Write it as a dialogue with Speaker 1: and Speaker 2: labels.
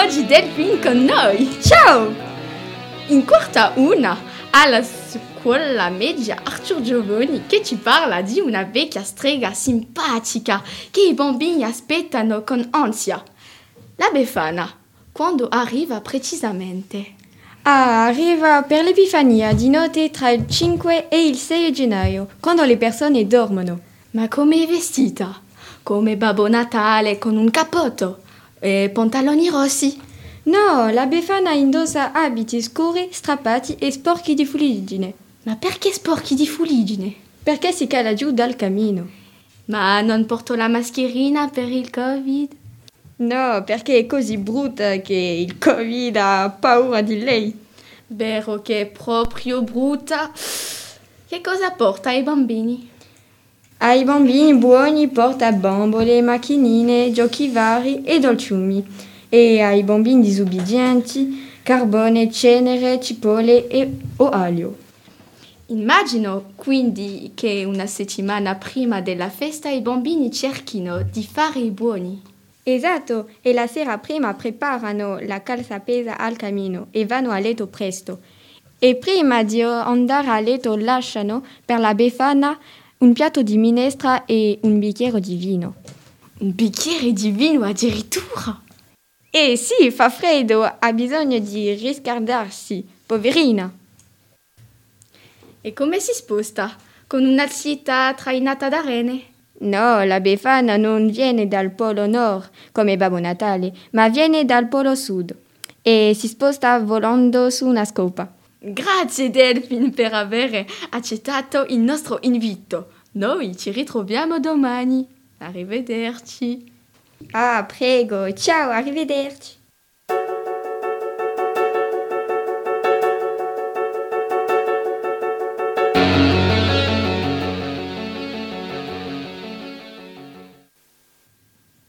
Speaker 1: Oggi Delphine con noi.
Speaker 2: Ciao!
Speaker 1: In quarta una, alla scuola media Arthur Giovoni che ci parla di una vecchia strega simpatica che i bambini aspettano con ansia. La Befana, quando arriva precisamente?
Speaker 2: Ah, arriva per l'Epifania di notte tra il 5 e il 6 gennaio, quando le persone dormono.
Speaker 1: Ma come è vestita? Come Babbo Natale con un cappotto e pantaloni rossi?
Speaker 2: No, la Befana indossa abiti scuri, strappati e sporchi di fuliggine.
Speaker 1: Ma perché sporchi di fuliggine?
Speaker 2: Perché si cala giù dal cammino.
Speaker 1: Ma non porto la mascherina per il Covid?
Speaker 2: No, perché è così brutta che il Covid ha paura di lei.
Speaker 1: Vero che è proprio brutta. Che cosa porta ai bambini?
Speaker 2: Ai bambini buoni porta bambole, macchinine, giochi vari e dolciumi. E ai bambini disobbedienti carbone, cenere, cipolle e o aglio.
Speaker 1: Immagino quindi che una settimana prima della festa i bambini cerchino di fare i buoni.
Speaker 2: Esatto, e la sera prima preparano la calzapesa al camino e vanno a letto presto. E prima di andare a letto lasciano per la Befana un piatto di minestra e un bicchiere di vino.
Speaker 1: Un bicchiere di vino addirittura?
Speaker 2: Eh sì, fa freddo, ha bisogno di riscaldarsi, poverina.
Speaker 1: E come si sposta? Con una città trainata da rene?
Speaker 2: No, la Befana non viene dal Polo Nord come Babbo Natale, ma viene dal Polo Sud e si sposta volando su una scopa.
Speaker 1: Grazie Delphine per aver accettato il nostro invito. Noi ci ritroviamo domani. Arrivederci.
Speaker 2: Ah, prego, ciao, arrivederci.